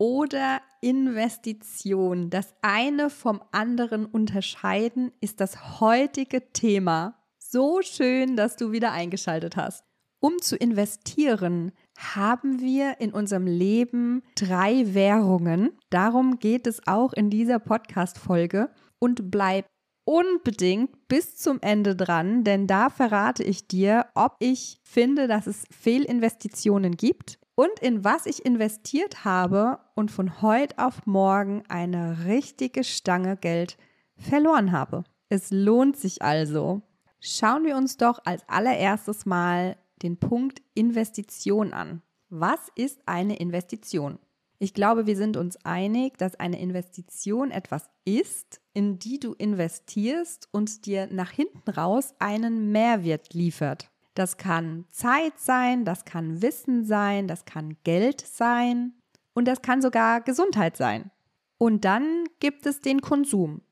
oder Investition, das eine vom anderen unterscheiden, ist das heutige Thema. So schön, dass du wieder eingeschaltet hast. Um zu investieren, haben wir in unserem Leben drei Währungen. Darum geht es auch in dieser Podcast-Folge. Und bleib unbedingt bis zum Ende dran, denn da verrate ich dir, ob ich finde, dass es Fehlinvestitionen gibt und in was ich investiert habe und von heute auf morgen eine richtige Stange Geld verloren habe. Es lohnt sich also. Schauen wir uns doch als allererstes mal den Punkt Investition an. Was ist eine Investition? Ich glaube, wir sind uns einig, dass eine Investition etwas ist, in die du investierst und dir nach hinten raus einen Mehrwert liefert. Das kann Zeit sein, das kann Wissen sein, das kann Geld sein und das kann sogar Gesundheit sein. Und dann gibt es den Konsum.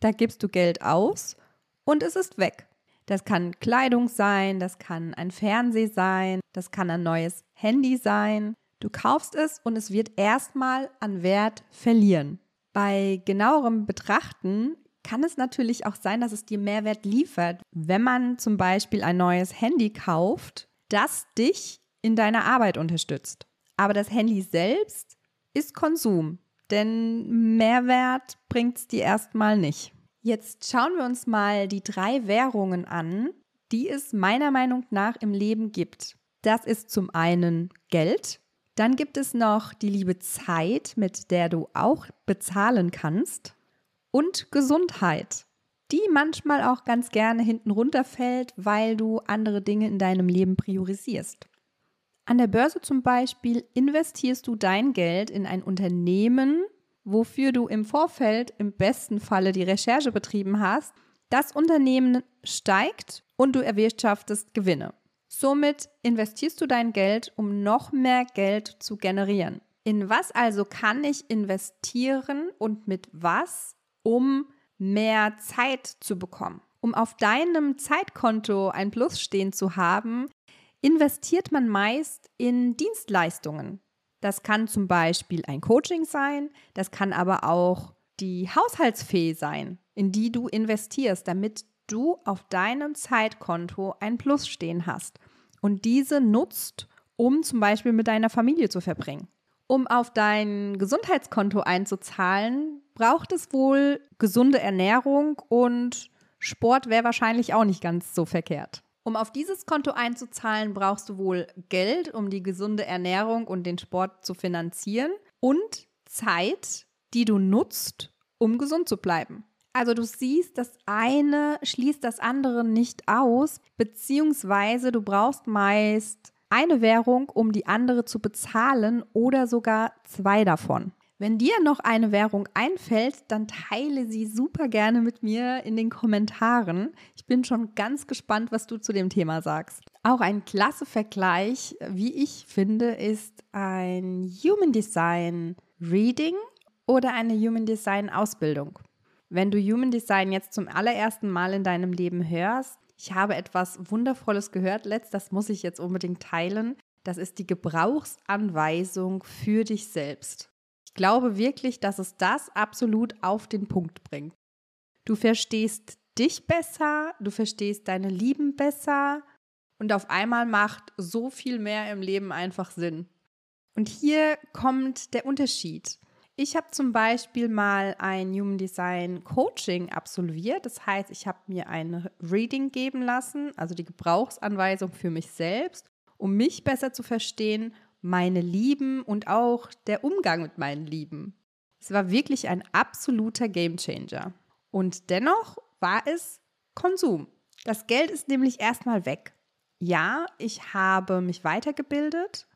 Da gibst du Geld aus und es ist weg. Das kann Kleidung sein, das kann ein Fernseher sein, das kann ein neues Handy sein. Du kaufst es und es wird erstmal an Wert verlieren. Bei genauerem Betrachten kann es natürlich auch sein, dass es dir Mehrwert liefert, wenn man zum Beispiel ein neues Handy kauft, das dich in deiner Arbeit unterstützt. Aber das Handy selbst ist Konsum, denn Mehrwert bringt es dir erstmal nicht. Jetzt schauen wir uns mal die drei Währungen an, die es meiner Meinung nach im Leben gibt. Das ist zum einen Geld, dann gibt es noch die liebe Zeit, mit der du auch bezahlen kannst und Gesundheit, die manchmal auch ganz gerne hinten runterfällt, weil du andere Dinge in deinem Leben priorisierst. An der Börse zum Beispiel investierst du dein Geld in ein Unternehmen, wofür du im Vorfeld im besten Falle die Recherche betrieben hast. Das Unternehmen steigt und du erwirtschaftest Gewinne. Somit investierst du dein Geld, um noch mehr Geld zu generieren. In was also kann ich investieren und mit was um mehr Zeit zu bekommen. Um auf deinem Zeitkonto ein Plus stehen zu haben, investiert man meist in Dienstleistungen. Das kann zum Beispiel ein Coaching sein, das kann aber auch die Haushaltsfee sein, in die du investierst, damit du auf deinem Zeitkonto ein Plus stehen hast und diese nutzt, um zum Beispiel mit deiner Familie zu verbringen. Um auf dein Gesundheitskonto einzuzahlen, braucht es wohl gesunde Ernährung und Sport wäre wahrscheinlich auch nicht ganz so verkehrt. Um auf dieses Konto einzuzahlen, brauchst du wohl Geld, um die gesunde Ernährung und den Sport zu finanzieren und Zeit, die du nutzt, um gesund zu bleiben. Also du siehst, das eine schließt das andere nicht aus, beziehungsweise du brauchst meist eine Währung, um die andere zu bezahlen oder sogar zwei davon. Wenn dir noch eine Währung einfällt, dann teile sie super gerne mit mir in den Kommentaren. Ich bin schon ganz gespannt, was du zu dem Thema sagst. Auch ein klasse Vergleich, wie ich finde, ist ein Human Design Reading oder eine Human Design Ausbildung. Wenn du Human Design jetzt zum allerersten Mal in deinem Leben hörst, ich habe etwas Wundervolles gehört letzt, das muss ich jetzt unbedingt teilen. Das ist die Gebrauchsanweisung für dich selbst. Glaube wirklich, dass es das absolut auf den Punkt bringt. Du verstehst dich besser, du verstehst deine Lieben besser und auf einmal macht so viel mehr im Leben einfach Sinn. Und hier kommt der Unterschied. Ich habe zum Beispiel mal ein Human Design Coaching absolviert. Das heißt, ich habe mir ein Reading geben lassen, also die Gebrauchsanweisung für mich selbst, um mich besser zu verstehen, meine Lieben und auch der Umgang mit meinen Lieben. Es war wirklich ein absoluter Gamechanger. Und dennoch war es Konsum. Das Geld ist nämlich erstmal weg. Ja, ich habe mich weitergebildet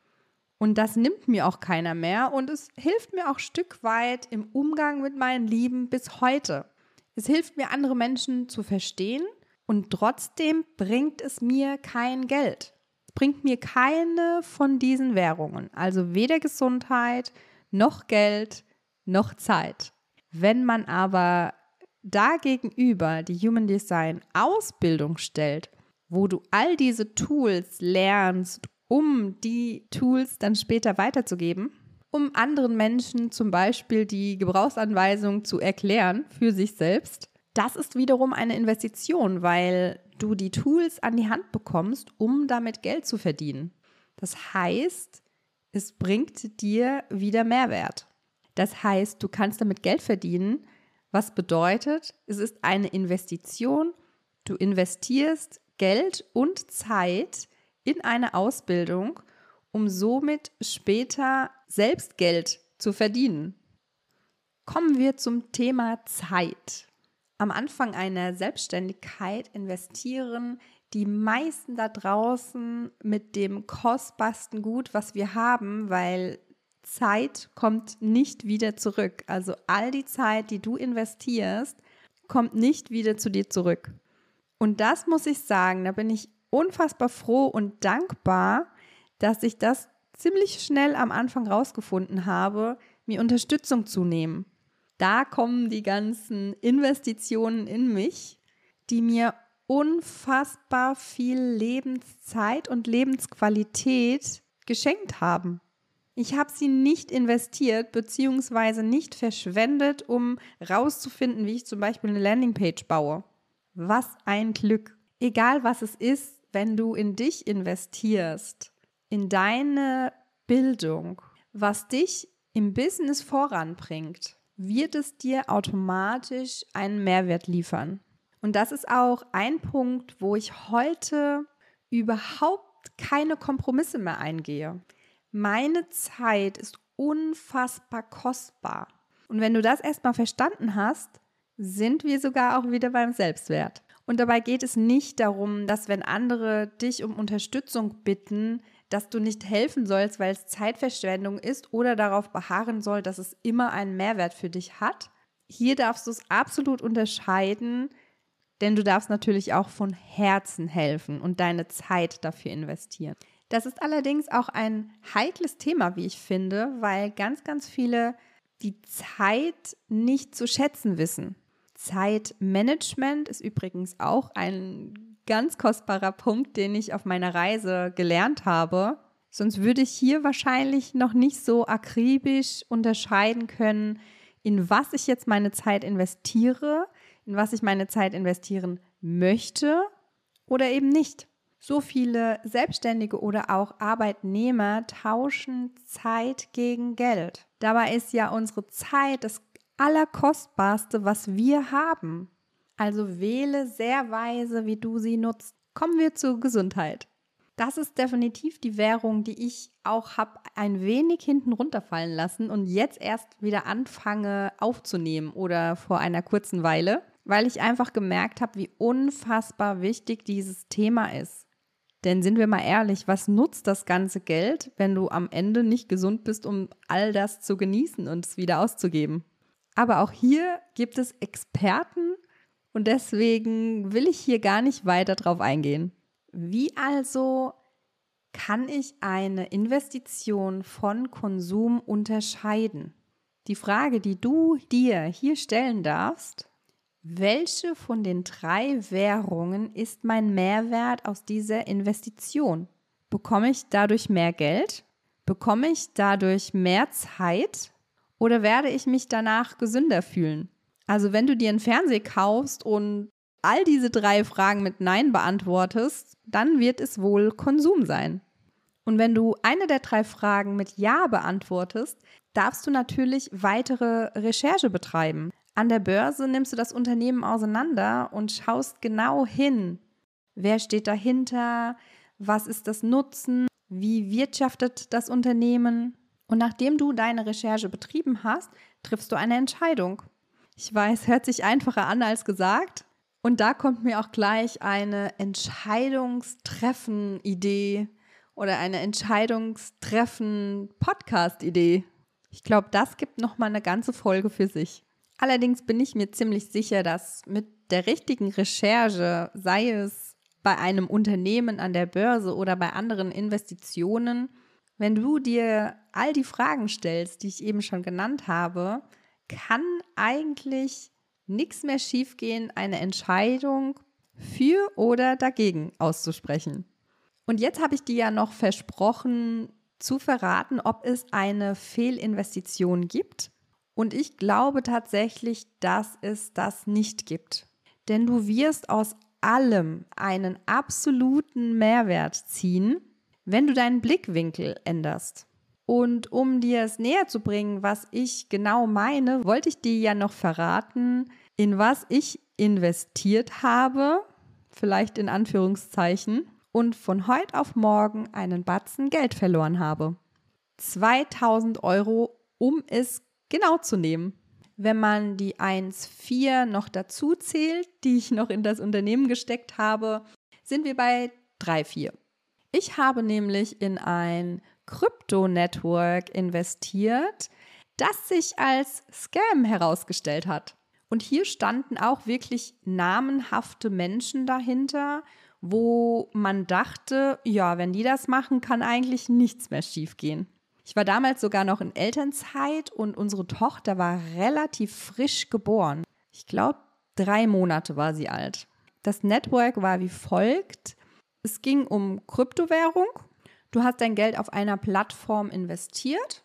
Und das nimmt mir auch keiner mehr und es hilft mir auch Stück weit im Umgang mit meinen Lieben bis heute. Es hilft mir, andere Menschen zu verstehen und trotzdem bringt es mir kein Geld. Bringt mir keine von diesen Währungen, also weder Gesundheit, noch Geld, noch Zeit. Wenn man aber dagegenüber die Human Design Ausbildung stellt, wo du all diese Tools lernst, um die Tools dann später weiterzugeben, um anderen Menschen zum Beispiel die Gebrauchsanweisung zu erklären für sich selbst, das ist wiederum eine Investition, weil du die Tools an die Hand bekommst, um damit Geld zu verdienen. Das heißt, es bringt dir wieder Mehrwert. Das heißt, du kannst damit Geld verdienen, was bedeutet, es ist eine Investition. Du investierst Geld und Zeit in eine Ausbildung, um somit später selbst Geld zu verdienen. Kommen wir zum Thema Zeit. Am Anfang einer Selbstständigkeit investieren die meisten da draußen mit dem kostbarsten Gut, was wir haben, weil Zeit kommt nicht wieder zurück. Also all die Zeit, die du investierst, kommt nicht wieder zu dir zurück. Und das muss ich sagen, da bin ich unfassbar froh und dankbar, dass ich das ziemlich schnell am Anfang rausgefunden habe, mir Unterstützung zu nehmen. Da kommen die ganzen Investitionen in mich, die mir unfassbar viel Lebenszeit und Lebensqualität geschenkt haben. Ich habe sie nicht investiert bzw. nicht verschwendet, um rauszufinden, wie ich zum Beispiel eine Landingpage baue. Was ein Glück. Egal was es ist, wenn du in dich investierst, in deine Bildung, was dich im Business voranbringt, wird es dir automatisch einen Mehrwert liefern. Und das ist auch ein Punkt, wo ich heute überhaupt keine Kompromisse mehr eingehe. Meine Zeit ist unfassbar kostbar. Und wenn du das erstmal verstanden hast, sind wir sogar auch wieder beim Selbstwert. Und dabei geht es nicht darum, dass wenn andere dich um Unterstützung bitten, dass du nicht helfen sollst, weil es Zeitverschwendung ist oder darauf beharren soll, dass es immer einen Mehrwert für dich hat. Hier darfst du es absolut unterscheiden, denn du darfst natürlich auch von Herzen helfen und deine Zeit dafür investieren. Das ist allerdings auch ein heikles Thema, wie ich finde, weil ganz, ganz viele die Zeit nicht zu schätzen wissen. Zeitmanagement ist übrigens auch ein ganz kostbarer Punkt, den ich auf meiner Reise gelernt habe. Sonst würde ich hier wahrscheinlich noch nicht so akribisch unterscheiden können, in was ich jetzt meine Zeit investiere, in was ich meine Zeit investieren möchte oder eben nicht. So viele Selbstständige oder auch Arbeitnehmer tauschen Zeit gegen Geld. Dabei ist ja unsere Zeit das Allerkostbarste, was wir haben. Also wähle sehr weise, wie du sie nutzt. Kommen wir zur Gesundheit. Das ist definitiv die Währung, die ich auch habe ein wenig hinten runterfallen lassen und jetzt erst wieder anfange aufzunehmen oder vor einer kurzen Weile, weil ich einfach gemerkt habe, wie unfassbar wichtig dieses Thema ist. Denn sind wir mal ehrlich, was nutzt das ganze Geld, wenn du am Ende nicht gesund bist, um all das zu genießen und es wieder auszugeben? Aber auch hier gibt es Experten und deswegen will ich hier gar nicht weiter drauf eingehen. Wie also kann ich eine Investition von Konsum unterscheiden? Die Frage, die du dir hier stellen darfst, welche von den drei Währungen ist mein Mehrwert aus dieser Investition? Bekomme ich dadurch mehr Geld? Bekomme ich dadurch mehr Zeit? Oder werde ich mich danach gesünder fühlen? Also wenn du dir einen Fernseher kaufst und all diese drei Fragen mit Nein beantwortest, dann wird es wohl Konsum sein. Und wenn du eine der drei Fragen mit Ja beantwortest, darfst du natürlich weitere Recherche betreiben. An der Börse nimmst du das Unternehmen auseinander und schaust genau hin. Wer steht dahinter? Was ist das Nutzen? Wie wirtschaftet das Unternehmen? Und nachdem du deine Recherche betrieben hast, triffst du eine Entscheidung. Ich weiß, hört sich einfacher an als gesagt. Und da kommt mir auch gleich eine Entscheidungstreffen-Idee oder eine Entscheidungstreffen Podcast-Idee. Ich glaube, das gibt noch mal eine ganze Folge für sich. Allerdings bin ich mir ziemlich sicher, dass mit der richtigen Recherche, sei es bei einem Unternehmen an der Börse oder bei anderen Investitionen, wenn du dir all die Fragen stellst, die ich eben schon genannt habe, kann eigentlich nichts mehr schiefgehen, eine Entscheidung für oder dagegen auszusprechen. Und jetzt habe ich dir ja noch versprochen zu verraten, ob es eine Fehlinvestition gibt. Und ich glaube tatsächlich, dass es das nicht gibt. Denn du wirst aus allem einen absoluten Mehrwert ziehen, wenn du deinen Blickwinkel änderst. Und um dir es näher zu bringen, was ich genau meine, wollte ich dir ja noch verraten, in was ich investiert habe, vielleicht in Anführungszeichen, und von heute auf morgen einen Batzen Geld verloren habe. 2000 Euro, um es genau zu nehmen. Wenn man die 1,4 noch dazu zählt, die ich noch in das Unternehmen gesteckt habe, sind wir bei 3,4. Ich habe nämlich in ein Krypto-Network investiert, das sich als Scam herausgestellt hat. Und hier standen auch wirklich namenhafte Menschen dahinter, wo man dachte, ja, wenn die das machen, kann eigentlich nichts mehr schiefgehen. Ich war damals sogar noch in Elternzeit und unsere Tochter war relativ frisch geboren. Ich glaube, drei Monate war sie alt. Das Network war wie folgt. Es ging um Kryptowährung. Du hast dein Geld auf einer Plattform investiert.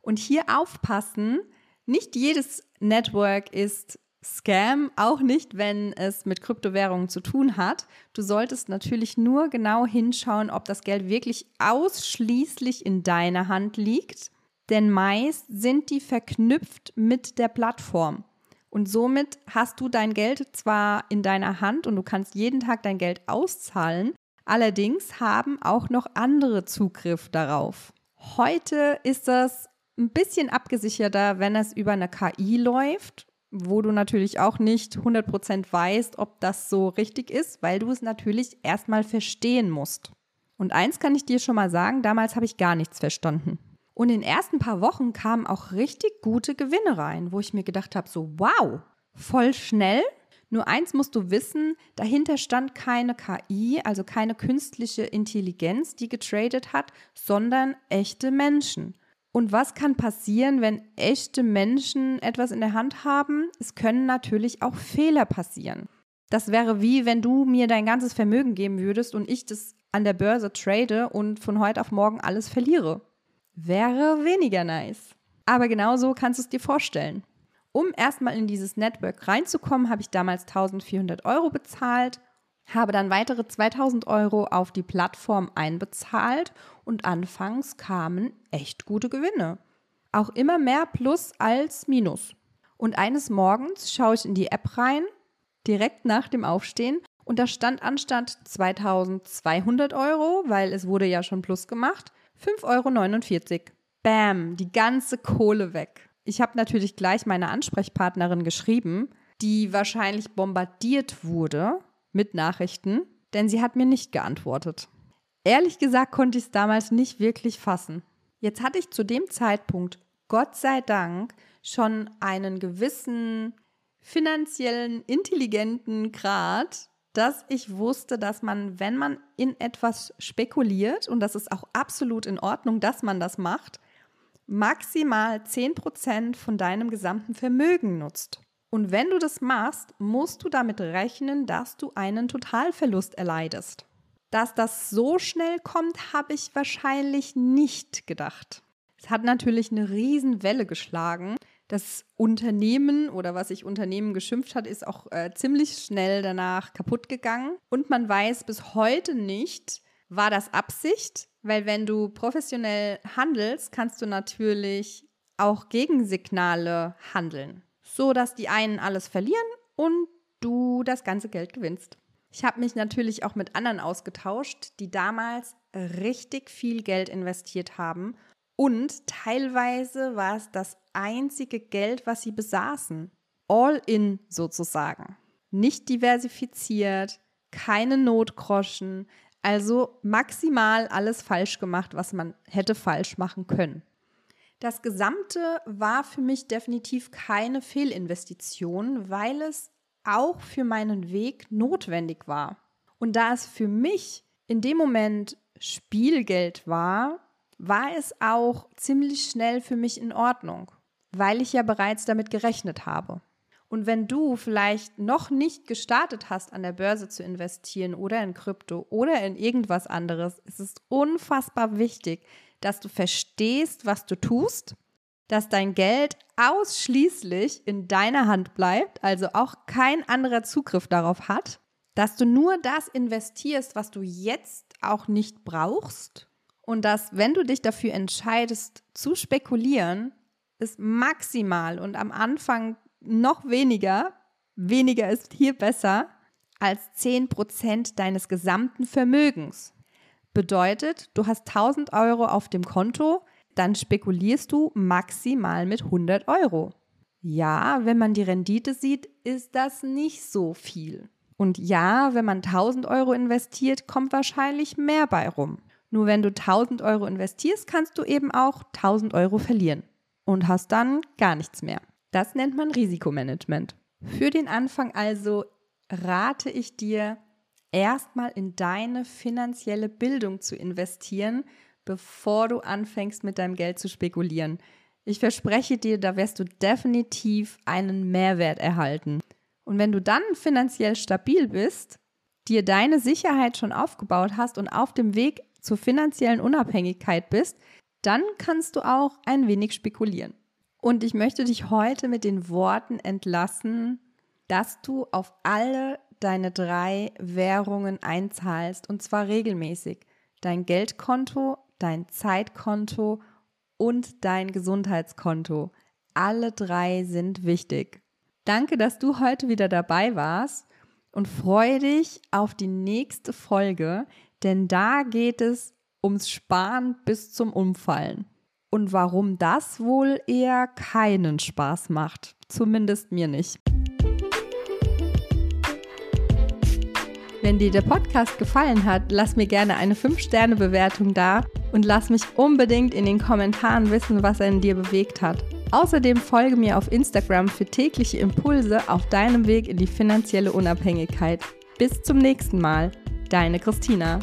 Und hier aufpassen, nicht jedes Network ist Scam, auch nicht, wenn es mit Kryptowährungen zu tun hat. Du solltest natürlich nur genau hinschauen, ob das Geld wirklich ausschließlich in deiner Hand liegt, denn meist sind die verknüpft mit der Plattform. Und somit hast du dein Geld zwar in deiner Hand und du kannst jeden Tag dein Geld auszahlen, allerdings haben auch noch andere Zugriff darauf. Heute ist das ein bisschen abgesicherter, wenn es über eine KI läuft, wo du natürlich auch nicht 100% weißt, ob das so richtig ist, weil du es natürlich erstmal verstehen musst. Und eins kann ich dir schon mal sagen, damals habe ich gar nichts verstanden. Und in den ersten paar Wochen kamen auch richtig gute Gewinne rein, wo ich mir gedacht habe, so wow, voll schnell. Nur eins musst du wissen, dahinter stand keine KI, also keine künstliche Intelligenz, die getradet hat, sondern echte Menschen. Und was kann passieren, wenn echte Menschen etwas in der Hand haben? Es können natürlich auch Fehler passieren. Das wäre wie, wenn du mir dein ganzes Vermögen geben würdest und ich das an der Börse trade und von heute auf morgen alles verliere. Wäre weniger nice. Aber genau so kannst du es dir vorstellen. Um erstmal in dieses Network reinzukommen, habe ich damals 1400 Euro bezahlt habe dann weitere 2000 Euro auf die Plattform einbezahlt und anfangs kamen echt gute Gewinne. Auch immer mehr Plus als Minus. Und eines Morgens schaue ich in die App rein, direkt nach dem Aufstehen, und da stand anstatt 2200 Euro, weil es wurde ja schon Plus gemacht, 5,49 Euro. Bam, die ganze Kohle weg. Ich habe natürlich gleich meine Ansprechpartnerin geschrieben, die wahrscheinlich bombardiert wurde mit Nachrichten, denn sie hat mir nicht geantwortet. Ehrlich gesagt konnte ich es damals nicht wirklich fassen. Jetzt hatte ich zu dem Zeitpunkt, Gott sei Dank, schon einen gewissen finanziellen, intelligenten Grad, dass ich wusste, dass man, wenn man in etwas spekuliert, und das ist auch absolut in Ordnung, dass man das macht, maximal 10% von deinem gesamten Vermögen nutzt. Und wenn du das machst, musst du damit rechnen, dass du einen Totalverlust erleidest. Dass das so schnell kommt, habe ich wahrscheinlich nicht gedacht. Es hat natürlich eine Riesenwelle geschlagen. Das Unternehmen oder was sich Unternehmen geschimpft hat, ist auch äh, ziemlich schnell danach kaputt gegangen. Und man weiß bis heute nicht, war das Absicht? Weil wenn du professionell handelst, kannst du natürlich auch Gegensignale handeln so dass die einen alles verlieren und du das ganze Geld gewinnst. Ich habe mich natürlich auch mit anderen ausgetauscht, die damals richtig viel Geld investiert haben und teilweise war es das einzige Geld, was sie besaßen. All in sozusagen. Nicht diversifiziert, keine Notgroschen, Also maximal alles falsch gemacht, was man hätte falsch machen können. Das Gesamte war für mich definitiv keine Fehlinvestition, weil es auch für meinen Weg notwendig war. Und da es für mich in dem Moment Spielgeld war, war es auch ziemlich schnell für mich in Ordnung, weil ich ja bereits damit gerechnet habe. Und wenn du vielleicht noch nicht gestartet hast, an der Börse zu investieren oder in Krypto oder in irgendwas anderes, ist es unfassbar wichtig, dass du verstehst, was du tust, dass dein Geld ausschließlich in deiner Hand bleibt, also auch kein anderer Zugriff darauf hat, dass du nur das investierst, was du jetzt auch nicht brauchst und dass, wenn du dich dafür entscheidest, zu spekulieren, ist maximal und am Anfang noch weniger, weniger ist hier besser, als 10% deines gesamten Vermögens. Bedeutet, du hast 1000 Euro auf dem Konto, dann spekulierst du maximal mit 100 Euro. Ja, wenn man die Rendite sieht, ist das nicht so viel. Und ja, wenn man 1000 Euro investiert, kommt wahrscheinlich mehr bei rum. Nur wenn du 1000 Euro investierst, kannst du eben auch 1000 Euro verlieren und hast dann gar nichts mehr. Das nennt man Risikomanagement. Für den Anfang also rate ich dir, erstmal in deine finanzielle Bildung zu investieren, bevor du anfängst mit deinem Geld zu spekulieren. Ich verspreche dir, da wirst du definitiv einen Mehrwert erhalten. Und wenn du dann finanziell stabil bist, dir deine Sicherheit schon aufgebaut hast und auf dem Weg zur finanziellen Unabhängigkeit bist, dann kannst du auch ein wenig spekulieren. Und ich möchte dich heute mit den Worten entlassen, dass du auf alle deine drei Währungen einzahlst und zwar regelmäßig. Dein Geldkonto, dein Zeitkonto und dein Gesundheitskonto. Alle drei sind wichtig. Danke, dass du heute wieder dabei warst und freue dich auf die nächste Folge, denn da geht es ums Sparen bis zum Umfallen. Und warum das wohl eher keinen Spaß macht. Zumindest mir nicht. Wenn dir der Podcast gefallen hat, lass mir gerne eine 5-Sterne-Bewertung da und lass mich unbedingt in den Kommentaren wissen, was er in dir bewegt hat. Außerdem folge mir auf Instagram für tägliche Impulse auf deinem Weg in die finanzielle Unabhängigkeit. Bis zum nächsten Mal, deine Christina.